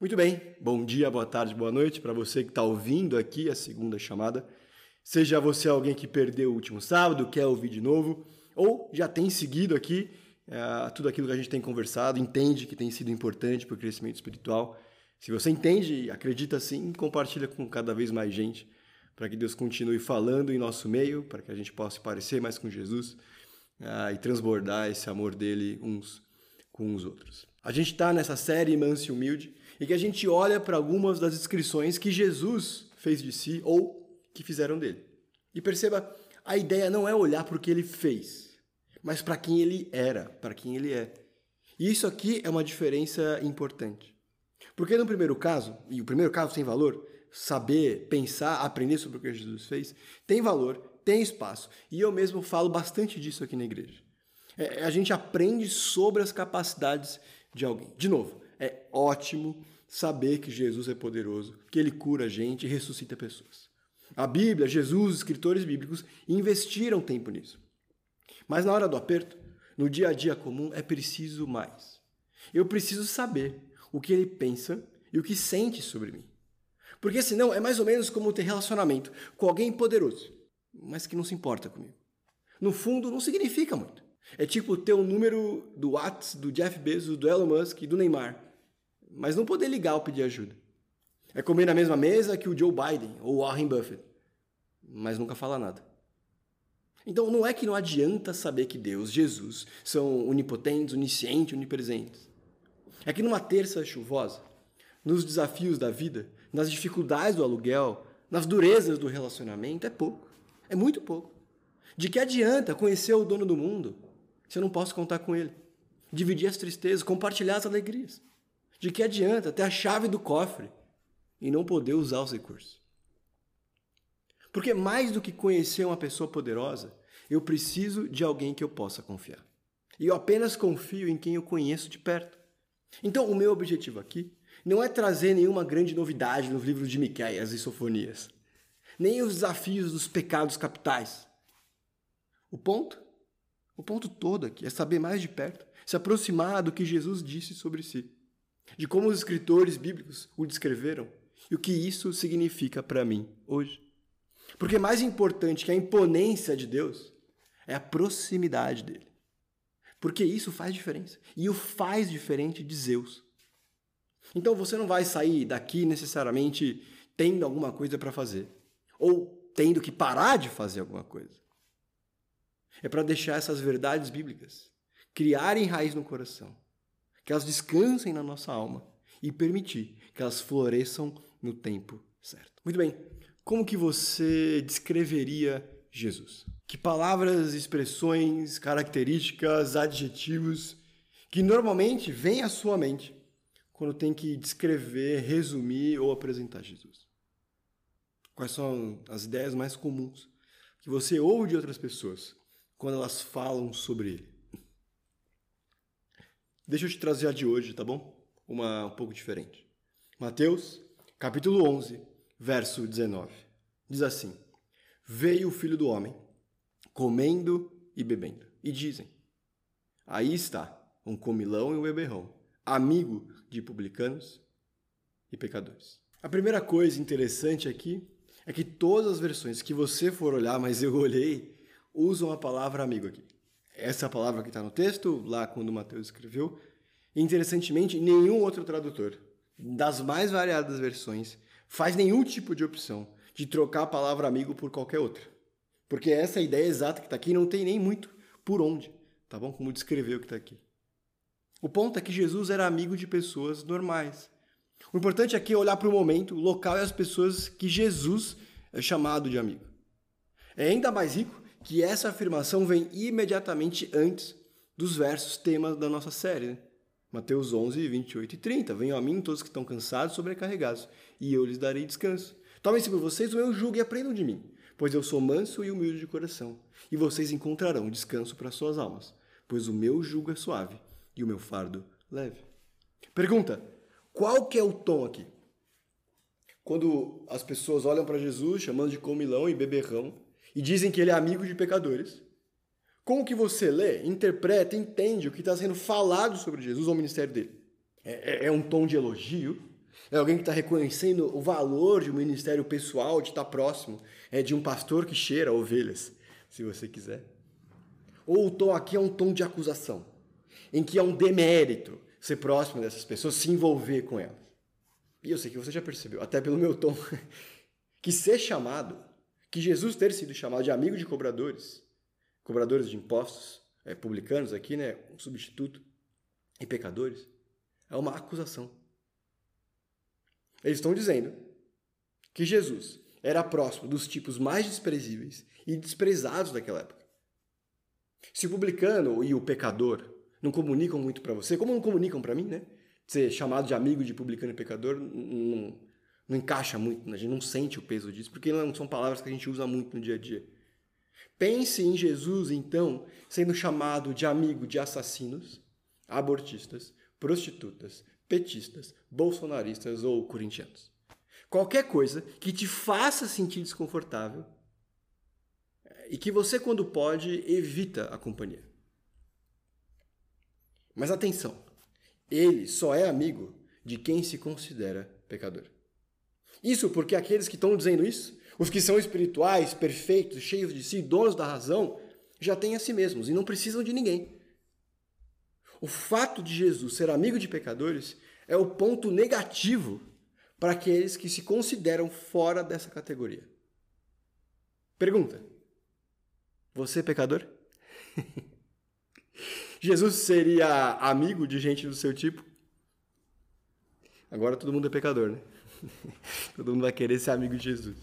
Muito bem, bom dia, boa tarde, boa noite para você que está ouvindo aqui a segunda chamada. Seja você alguém que perdeu o último sábado, quer ouvir de novo, ou já tem seguido aqui uh, tudo aquilo que a gente tem conversado, entende que tem sido importante para o crescimento espiritual. Se você entende e acredita assim, compartilha com cada vez mais gente, para que Deus continue falando em nosso meio, para que a gente possa parecer mais com Jesus uh, e transbordar esse amor dele uns com os outros. A gente está nessa série Manso e Humilde e que a gente olha para algumas das descrições que Jesus fez de si ou que fizeram dele. E perceba, a ideia não é olhar para o que ele fez, mas para quem ele era, para quem ele é. E isso aqui é uma diferença importante. Porque no primeiro caso, e o primeiro caso tem valor, saber, pensar, aprender sobre o que Jesus fez, tem valor, tem espaço. E eu mesmo falo bastante disso aqui na igreja. É, a gente aprende sobre as capacidades de alguém. De novo, é ótimo saber que Jesus é poderoso, que ele cura a gente e ressuscita pessoas. A Bíblia, Jesus, escritores bíblicos investiram tempo nisso. Mas na hora do aperto, no dia a dia comum, é preciso mais. Eu preciso saber o que ele pensa e o que sente sobre mim. Porque senão é mais ou menos como ter relacionamento com alguém poderoso, mas que não se importa comigo. No fundo, não significa muito. É tipo ter o um número do WhatsApp, do Jeff Bezos, do Elon Musk e do Neymar, mas não poder ligar ou pedir ajuda. É comer na mesma mesa que o Joe Biden ou o Warren Buffett, mas nunca fala nada. Então não é que não adianta saber que Deus, Jesus, são onipotentes, oniscientes, onipresentes. É que numa terça chuvosa, nos desafios da vida, nas dificuldades do aluguel, nas durezas do relacionamento, é pouco. É muito pouco. De que adianta conhecer o dono do mundo se eu não posso contar com ele? Dividir as tristezas, compartilhar as alegrias. De que adianta ter a chave do cofre e não poder usar os recursos? Porque mais do que conhecer uma pessoa poderosa, eu preciso de alguém que eu possa confiar. E eu apenas confio em quem eu conheço de perto. Então, o meu objetivo aqui não é trazer nenhuma grande novidade nos livros de Miqueias e Sofonias, nem os desafios dos pecados capitais. O ponto, o ponto todo aqui é saber mais de perto, se aproximar do que Jesus disse sobre si, de como os escritores bíblicos o descreveram e o que isso significa para mim hoje. Porque mais importante que a imponência de Deus é a proximidade dele. Porque isso faz diferença. E o faz diferente de Zeus. Então você não vai sair daqui necessariamente tendo alguma coisa para fazer. Ou tendo que parar de fazer alguma coisa. É para deixar essas verdades bíblicas criarem raiz no coração. Que elas descansem na nossa alma. E permitir que elas floresçam no tempo certo. Muito bem. Como que você descreveria Jesus? Que palavras, expressões, características, adjetivos que normalmente vêm à sua mente quando tem que descrever, resumir ou apresentar Jesus? Quais são as ideias mais comuns que você ouve de outras pessoas quando elas falam sobre ele? Deixa eu te trazer a de hoje, tá bom? Uma um pouco diferente. Mateus, capítulo 11, verso 19. Diz assim: Veio o filho do homem, comendo e bebendo. E dizem: Aí está um comilão e um beberrão, amigo de publicanos e pecadores. A primeira coisa interessante aqui é que todas as versões que você for olhar, mas eu olhei, usam a palavra amigo aqui. Essa é a palavra que está no texto, lá quando Mateus escreveu. Interessantemente, nenhum outro tradutor, das mais variadas versões, faz nenhum tipo de opção de trocar a palavra amigo por qualquer outra. Porque essa ideia exata que está aqui não tem nem muito por onde, tá bom? Como descrever o que está aqui. O ponto é que Jesus era amigo de pessoas normais. O importante aqui é olhar para o momento, o local e as pessoas que Jesus é chamado de amigo. É ainda mais rico que essa afirmação vem imediatamente antes dos versos temas da nossa série. Né? Mateus 11, 28 e 30. Venham a mim todos que estão cansados e sobrecarregados, e eu lhes darei descanso. Tomem-se por vocês o meu jugo e aprendam de mim, pois eu sou manso e humilde de coração, e vocês encontrarão descanso para suas almas, pois o meu jugo é suave e o meu fardo leve. Pergunta: qual que é o tom aqui? Quando as pessoas olham para Jesus chamando de comilão e beberrão, e dizem que ele é amigo de pecadores, como que você lê, interpreta, entende o que está sendo falado sobre Jesus ou o ministério dele? É, é, é um tom de elogio? É alguém que está reconhecendo o valor de um ministério pessoal, de estar tá próximo, é de um pastor que cheira ovelhas, se você quiser? Ou o tom aqui é um tom de acusação, em que é um demérito ser próximo dessas pessoas, se envolver com elas. E eu sei que você já percebeu, até pelo meu tom, que ser chamado, que Jesus ter sido chamado de amigo de cobradores, cobradores de impostos, é, publicanos aqui, né, um substituto, e pecadores, é uma acusação. Eles estão dizendo que Jesus era próximo dos tipos mais desprezíveis e desprezados daquela época. Se o publicano e o pecador não comunicam muito para você, como não comunicam para mim, né? Ser chamado de amigo de publicano e pecador não, não encaixa muito, né? a gente não sente o peso disso, porque não são palavras que a gente usa muito no dia a dia. Pense em Jesus, então, sendo chamado de amigo de assassinos, abortistas, prostitutas, petistas, bolsonaristas ou corintianos. Qualquer coisa que te faça sentir desconfortável e que você, quando pode, evita a companhia. Mas atenção, ele só é amigo de quem se considera pecador. Isso porque aqueles que estão dizendo isso os que são espirituais, perfeitos, cheios de si, donos da razão, já têm a si mesmos e não precisam de ninguém. O fato de Jesus ser amigo de pecadores é o ponto negativo para aqueles que se consideram fora dessa categoria. Pergunta: Você é pecador? Jesus seria amigo de gente do seu tipo? Agora todo mundo é pecador, né? todo mundo vai querer ser amigo de Jesus.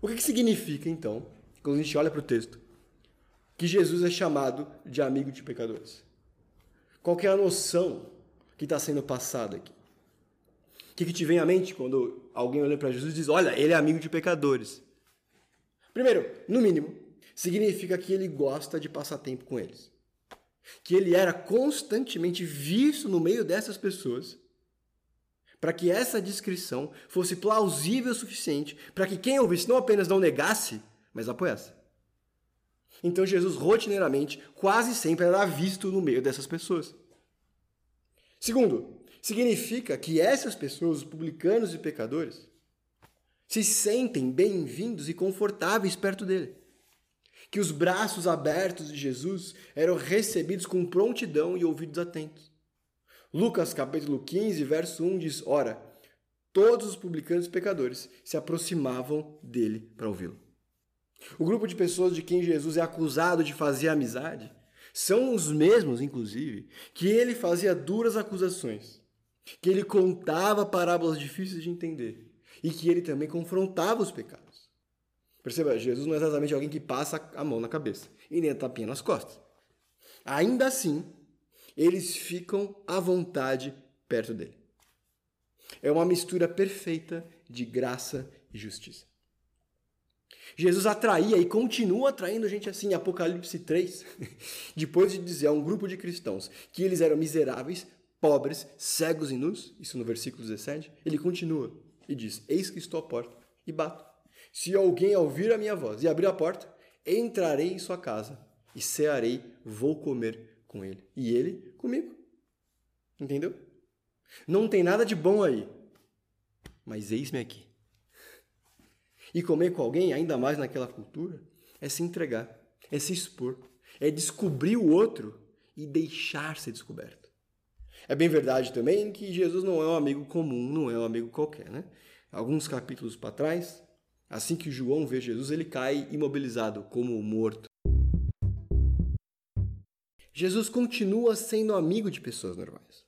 O que, que significa, então, quando a gente olha para o texto, que Jesus é chamado de amigo de pecadores? Qual é a noção que está sendo passada aqui? O que, que te vem à mente quando alguém olha para Jesus e diz: Olha, ele é amigo de pecadores? Primeiro, no mínimo, significa que ele gosta de passar tempo com eles. Que ele era constantemente visto no meio dessas pessoas para que essa descrição fosse plausível o suficiente para que quem ouvisse não apenas não negasse, mas apoiasse. Então Jesus rotineiramente, quase sempre era visto no meio dessas pessoas. Segundo, significa que essas pessoas, os publicanos e pecadores, se sentem bem-vindos e confortáveis perto dele. Que os braços abertos de Jesus eram recebidos com prontidão e ouvidos atentos. Lucas capítulo 15, verso 1 diz: Ora, todos os publicanos e pecadores se aproximavam dele para ouvi-lo. O grupo de pessoas de quem Jesus é acusado de fazer amizade são os mesmos, inclusive, que ele fazia duras acusações, que ele contava parábolas difíceis de entender e que ele também confrontava os pecados. Perceba, Jesus não é exatamente alguém que passa a mão na cabeça e nem a tapinha nas costas. Ainda assim, eles ficam à vontade perto dele. É uma mistura perfeita de graça e justiça. Jesus atraía e continua atraindo gente assim em Apocalipse 3, depois de dizer a um grupo de cristãos que eles eram miseráveis, pobres, cegos e nus, isso no versículo 17, ele continua e diz: Eis que estou à porta e bato. Se alguém ouvir a minha voz e abrir a porta, entrarei em sua casa e cearei, vou comer com ele e ele comigo. Entendeu? Não tem nada de bom aí, mas eis-me aqui. E comer com alguém, ainda mais naquela cultura, é se entregar, é se expor, é descobrir o outro e deixar ser descoberto. É bem verdade também que Jesus não é um amigo comum, não é um amigo qualquer, né? Alguns capítulos para trás, assim que João vê Jesus, ele cai imobilizado como morto. Jesus continua sendo amigo de pessoas normais.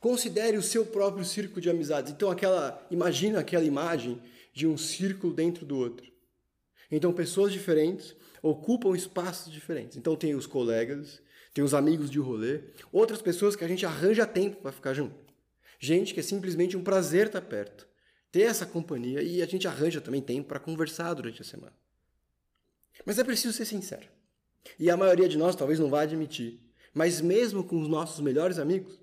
Considere o seu próprio círculo de amizades. Então, aquela, imagina aquela imagem de um círculo dentro do outro. Então, pessoas diferentes ocupam espaços diferentes. Então, tem os colegas, tem os amigos de rolê, outras pessoas que a gente arranja tempo para ficar junto. Gente que é simplesmente um prazer estar perto, ter essa companhia e a gente arranja também tempo para conversar durante a semana. Mas é preciso ser sincero. E a maioria de nós talvez não vá admitir, mas mesmo com os nossos melhores amigos,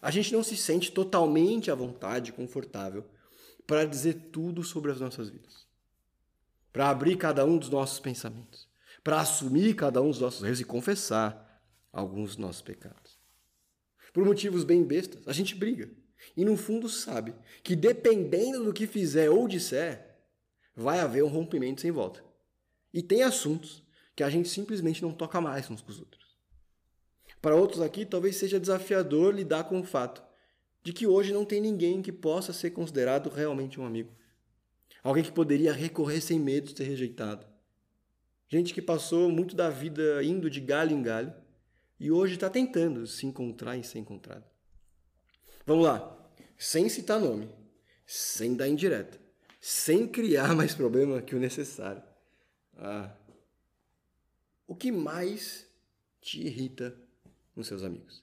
a gente não se sente totalmente à vontade, confortável, para dizer tudo sobre as nossas vidas. para abrir cada um dos nossos pensamentos, para assumir cada um dos nossos erros e confessar alguns dos nossos pecados. Por motivos bem bestas, a gente briga. E no fundo sabe que dependendo do que fizer ou disser, vai haver um rompimento sem volta. E tem assuntos que a gente simplesmente não toca mais uns com os outros. Para outros aqui, talvez seja desafiador lidar com o fato de que hoje não tem ninguém que possa ser considerado realmente um amigo. Alguém que poderia recorrer sem medo de ser rejeitado. Gente que passou muito da vida indo de galho em galho e hoje está tentando se encontrar e ser encontrado. Vamos lá, sem citar nome, sem dar indireta, sem criar mais problema que o necessário. Ah, o que mais te irrita nos seus amigos?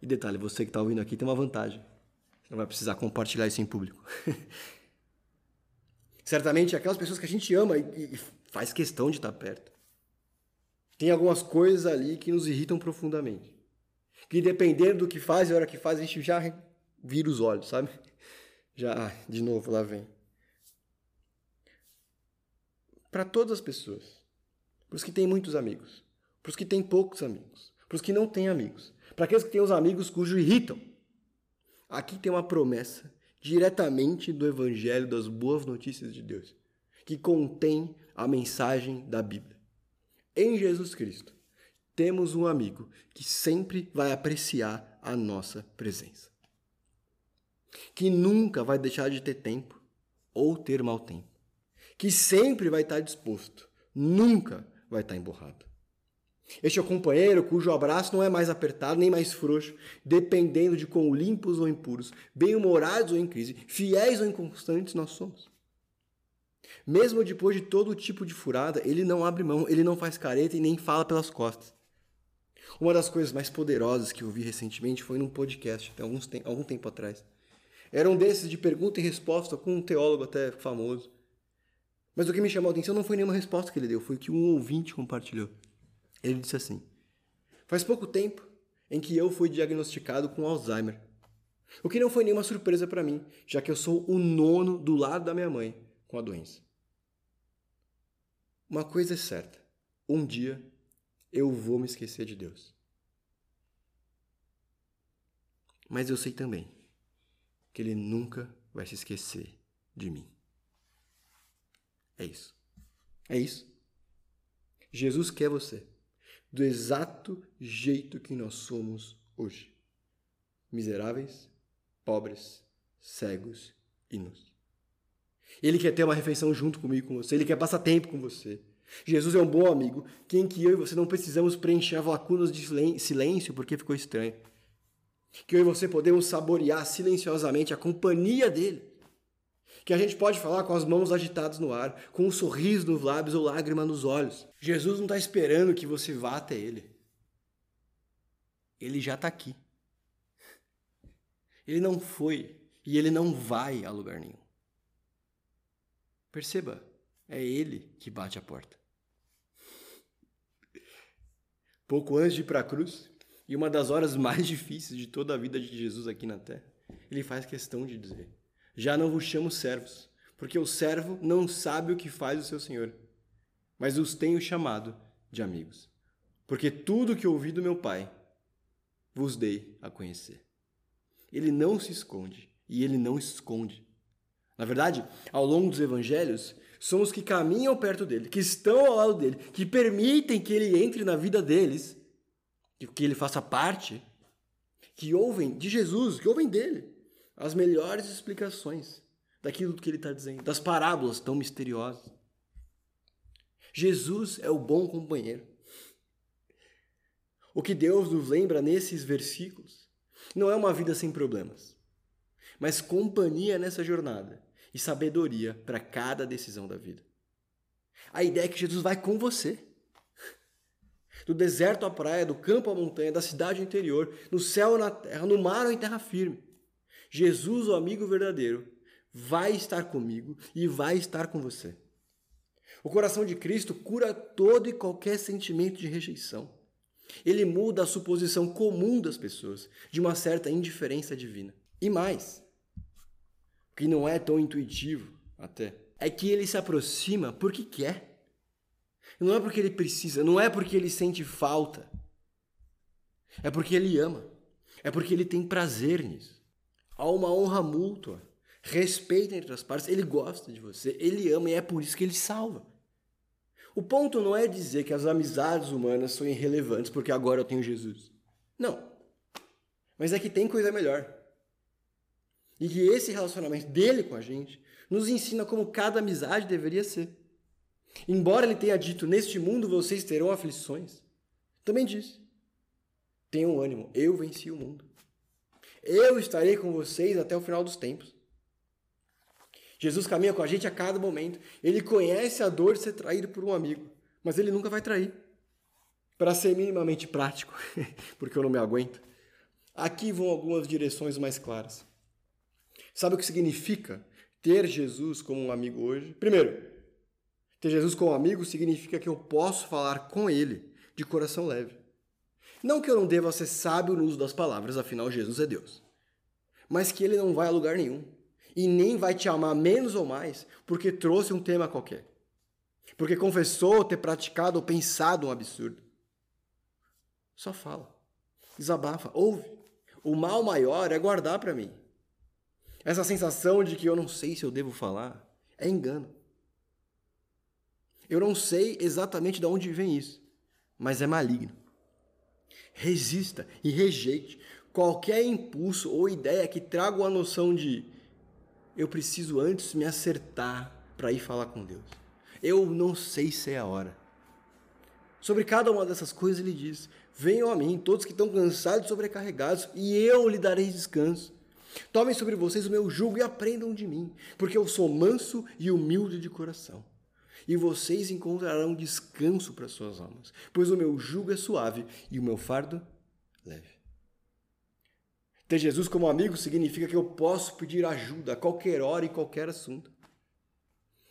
E detalhe, você que está ouvindo aqui tem uma vantagem. Você não vai precisar compartilhar isso em público. Certamente aquelas pessoas que a gente ama e, e faz questão de estar perto. Tem algumas coisas ali que nos irritam profundamente. Que dependendo do que faz e a hora que faz, a gente já vira os olhos, sabe? Já, de novo, lá vem. Para todas as pessoas. Para os que têm muitos amigos. Para os que têm poucos amigos. Para os que não têm amigos. Para aqueles que têm os amigos cujos irritam. Aqui tem uma promessa diretamente do Evangelho das Boas Notícias de Deus, que contém a mensagem da Bíblia. Em Jesus Cristo, temos um amigo que sempre vai apreciar a nossa presença. Que nunca vai deixar de ter tempo ou ter mau tempo. Que sempre vai estar disposto, nunca vai estar emborrado. Este é o companheiro cujo abraço não é mais apertado nem mais frouxo, dependendo de quão limpos ou impuros, bem-humorados ou em crise, fiéis ou inconstantes nós somos. Mesmo depois de todo tipo de furada, ele não abre mão, ele não faz careta e nem fala pelas costas. Uma das coisas mais poderosas que eu vi recentemente foi num podcast, tem alguns tem, algum tempo atrás. Era um desses de pergunta e resposta com um teólogo até famoso. Mas o que me chamou a atenção não foi nenhuma resposta que ele deu, foi o que um ouvinte compartilhou. Ele disse assim: Faz pouco tempo em que eu fui diagnosticado com Alzheimer. O que não foi nenhuma surpresa para mim, já que eu sou o nono do lado da minha mãe com a doença. Uma coisa é certa: um dia eu vou me esquecer de Deus. Mas eu sei também que Ele nunca vai se esquecer de mim. É isso. É isso. Jesus quer você do exato jeito que nós somos hoje. Miseráveis, pobres, cegos e nus. Ele quer ter uma refeição junto comigo, com você. Ele quer passar tempo com você. Jesus é um bom amigo, quem que eu e você não precisamos preencher lacunas de silêncio porque ficou estranho. Que eu e você podemos saborear silenciosamente a companhia dele. Que a gente pode falar com as mãos agitadas no ar, com um sorriso nos lábios ou lágrima nos olhos. Jesus não está esperando que você vá até ele. Ele já está aqui. Ele não foi e ele não vai a lugar nenhum. Perceba, é ele que bate a porta. Pouco antes de ir para a cruz, e uma das horas mais difíceis de toda a vida de Jesus aqui na terra, ele faz questão de dizer: Já não vos chamo servos, porque o servo não sabe o que faz o seu senhor, mas os tenho chamado de amigos, porque tudo que ouvi do meu Pai vos dei a conhecer. Ele não se esconde e ele não esconde. Na verdade, ao longo dos evangelhos, são os que caminham perto dele, que estão ao lado dele, que permitem que ele entre na vida deles, que ele faça parte, que ouvem de Jesus, que ouvem dele as melhores explicações daquilo que ele está dizendo, das parábolas tão misteriosas. Jesus é o bom companheiro. O que Deus nos lembra nesses versículos não é uma vida sem problemas, mas companhia nessa jornada e sabedoria para cada decisão da vida. A ideia é que Jesus vai com você. Do deserto à praia, do campo à montanha, da cidade ao interior, no céu ou na terra, no mar ou em terra firme. Jesus, o amigo verdadeiro, vai estar comigo e vai estar com você. O coração de Cristo cura todo e qualquer sentimento de rejeição. Ele muda a suposição comum das pessoas de uma certa indiferença divina. E mais, que não é tão intuitivo até. é que ele se aproxima porque quer. Não é porque ele precisa, não é porque ele sente falta. É porque ele ama. É porque ele tem prazer nisso. Há uma honra mútua, respeito entre as partes. Ele gosta de você, ele ama e é por isso que ele salva. O ponto não é dizer que as amizades humanas são irrelevantes porque agora eu tenho Jesus. Não. Mas é que tem coisa melhor. E que esse relacionamento dele com a gente nos ensina como cada amizade deveria ser. Embora ele tenha dito: Neste mundo vocês terão aflições, também disse: Tenham ânimo, eu venci o mundo. Eu estarei com vocês até o final dos tempos. Jesus caminha com a gente a cada momento. Ele conhece a dor de ser traído por um amigo, mas ele nunca vai trair. Para ser minimamente prático, porque eu não me aguento, aqui vão algumas direções mais claras. Sabe o que significa ter Jesus como um amigo hoje? Primeiro, ter Jesus como amigo significa que eu posso falar com ele de coração leve. Não que eu não deva ser sábio no uso das palavras, afinal Jesus é Deus. Mas que ele não vai a lugar nenhum e nem vai te amar menos ou mais porque trouxe um tema qualquer. Porque confessou ter praticado ou pensado um absurdo. Só fala. Desabafa, ouve. O mal maior é guardar para mim. Essa sensação de que eu não sei se eu devo falar é engano. Eu não sei exatamente de onde vem isso, mas é maligno. Resista e rejeite qualquer impulso ou ideia que traga a noção de eu preciso antes me acertar para ir falar com Deus. Eu não sei se é a hora. Sobre cada uma dessas coisas ele diz: Venham a mim, todos que estão cansados e sobrecarregados, e eu lhe darei descanso. Tomem sobre vocês o meu jugo e aprendam de mim, porque eu sou manso e humilde de coração. E vocês encontrarão descanso para suas almas, pois o meu jugo é suave e o meu fardo leve. Ter Jesus como amigo significa que eu posso pedir ajuda a qualquer hora e qualquer assunto.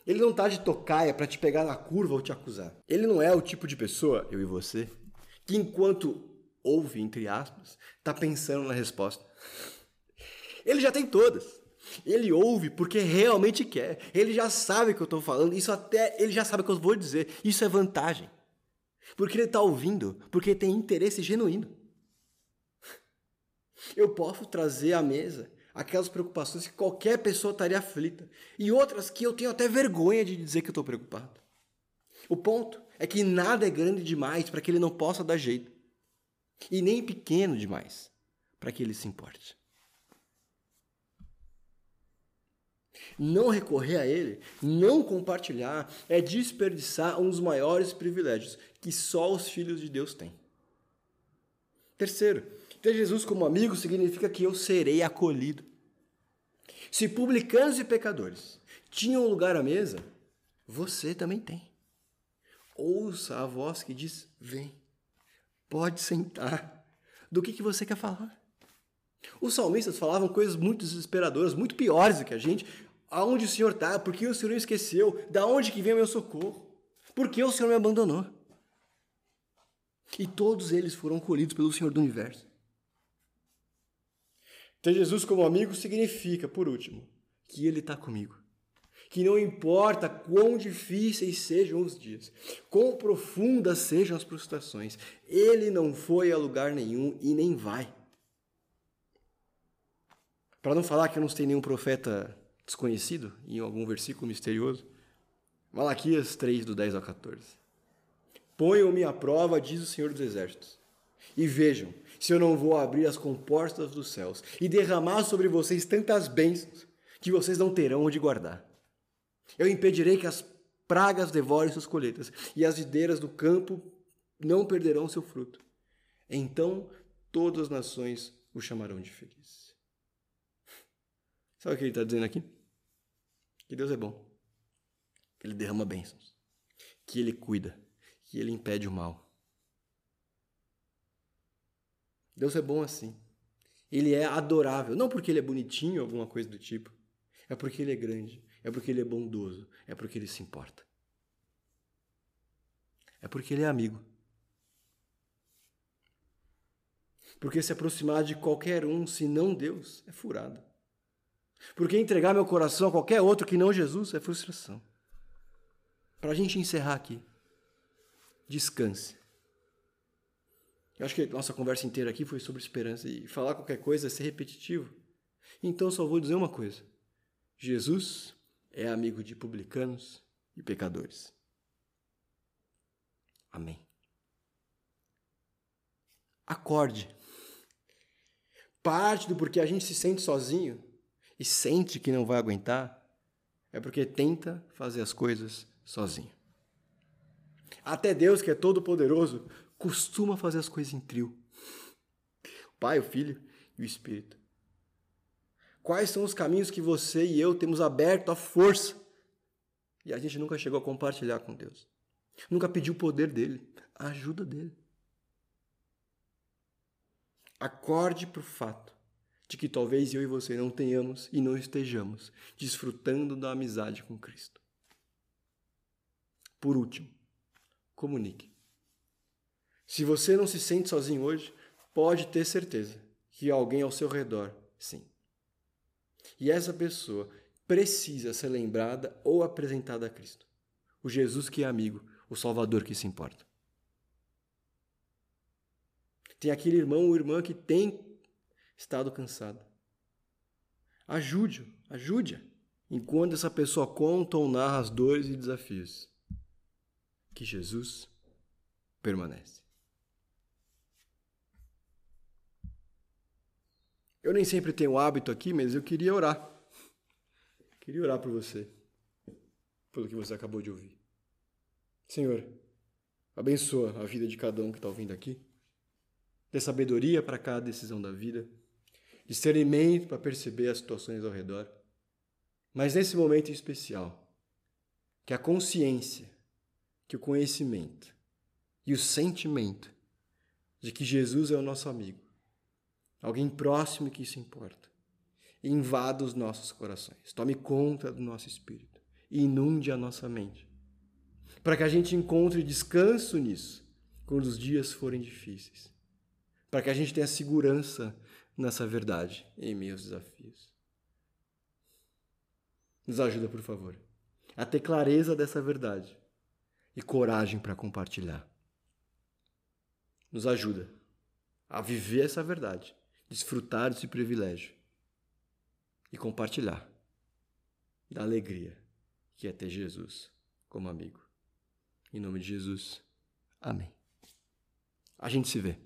Ele não está de tocaia para te pegar na curva ou te acusar. Ele não é o tipo de pessoa, eu e você, que enquanto ouve, entre aspas, está pensando na resposta. Ele já tem todas. Ele ouve porque realmente quer. Ele já sabe o que eu estou falando. Isso até ele já sabe o que eu vou dizer. Isso é vantagem. Porque ele está ouvindo, porque tem interesse genuíno. Eu posso trazer à mesa aquelas preocupações que qualquer pessoa estaria aflita e outras que eu tenho até vergonha de dizer que eu estou preocupado. O ponto é que nada é grande demais para que ele não possa dar jeito e nem pequeno demais para que ele se importe. Não recorrer a ele, não compartilhar, é desperdiçar um dos maiores privilégios que só os filhos de Deus têm. Terceiro, ter Jesus como amigo significa que eu serei acolhido. Se publicanos e pecadores tinham lugar à mesa, você também tem. Ouça a voz que diz: Vem, pode sentar. Do que, que você quer falar? Os salmistas falavam coisas muito desesperadoras, muito piores do que a gente. Aonde o Senhor está? Por que o Senhor me esqueceu? Da onde que vem o meu socorro? Por que o Senhor me abandonou? E todos eles foram colhidos pelo Senhor do universo. Ter Jesus como amigo significa, por último, que Ele está comigo. Que não importa quão difíceis sejam os dias, quão profundas sejam as frustrações, Ele não foi a lugar nenhum e nem vai. Para não falar que eu não sei nenhum profeta desconhecido em algum versículo misterioso, Malaquias 3, do 10 ao 14. Ponham-me à prova, diz o Senhor dos Exércitos, e vejam se eu não vou abrir as comportas dos céus e derramar sobre vocês tantas bênçãos que vocês não terão onde guardar. Eu impedirei que as pragas devorem suas colheitas e as videiras do campo não perderão seu fruto. Então todas as nações o chamarão de feliz. Sabe o que ele está dizendo aqui? Que Deus é bom, que Ele derrama bênçãos, que Ele cuida, que Ele impede o mal. Deus é bom assim. Ele é adorável, não porque ele é bonitinho, alguma coisa do tipo. É porque ele é grande, é porque ele é bondoso, é porque ele se importa. É porque ele é amigo. Porque se aproximar de qualquer um, se não Deus, é furado. Porque entregar meu coração a qualquer outro que não Jesus é frustração. Para a gente encerrar aqui, descanse. Eu acho que nossa conversa inteira aqui foi sobre esperança e falar qualquer coisa é ser repetitivo. Então só vou dizer uma coisa: Jesus é amigo de publicanos e pecadores. Amém. Acorde. Parte do porquê a gente se sente sozinho e sente que não vai aguentar é porque tenta fazer as coisas sozinho. Até Deus, que é todo poderoso, costuma fazer as coisas em trio. O Pai, o Filho e o Espírito. Quais são os caminhos que você e eu temos aberto à força e a gente nunca chegou a compartilhar com Deus? Nunca pediu o poder dele, a ajuda dele. Acorde para o fato de que talvez eu e você não tenhamos e não estejamos desfrutando da amizade com Cristo. Por último, comunique. Se você não se sente sozinho hoje, pode ter certeza que alguém ao seu redor, sim. E essa pessoa precisa ser lembrada ou apresentada a Cristo, o Jesus que é amigo, o Salvador que se importa. Tem aquele irmão ou irmã que tem estado cansado. Ajude-o, ajude-a, enquanto essa pessoa conta ou narra as dores e desafios. Que Jesus permanece. Eu nem sempre tenho hábito aqui, mas eu queria orar. Queria orar por você, pelo que você acabou de ouvir. Senhor, abençoa a vida de cada um que está ouvindo aqui. Dê sabedoria para cada decisão da vida. Discernimento para perceber as situações ao redor. Mas nesse momento especial, que a consciência, que o conhecimento e o sentimento de que Jesus é o nosso amigo, alguém próximo que isso importa, invada os nossos corações, tome conta do nosso espírito e inunde a nossa mente, para que a gente encontre descanso nisso quando os dias forem difíceis, para que a gente tenha segurança nessa verdade em meus desafios. Nos ajuda, por favor, a ter clareza dessa verdade e coragem para compartilhar. Nos ajuda a viver essa verdade, desfrutar desse privilégio e compartilhar da alegria que é ter Jesus como amigo. Em nome de Jesus, amém. A gente se vê.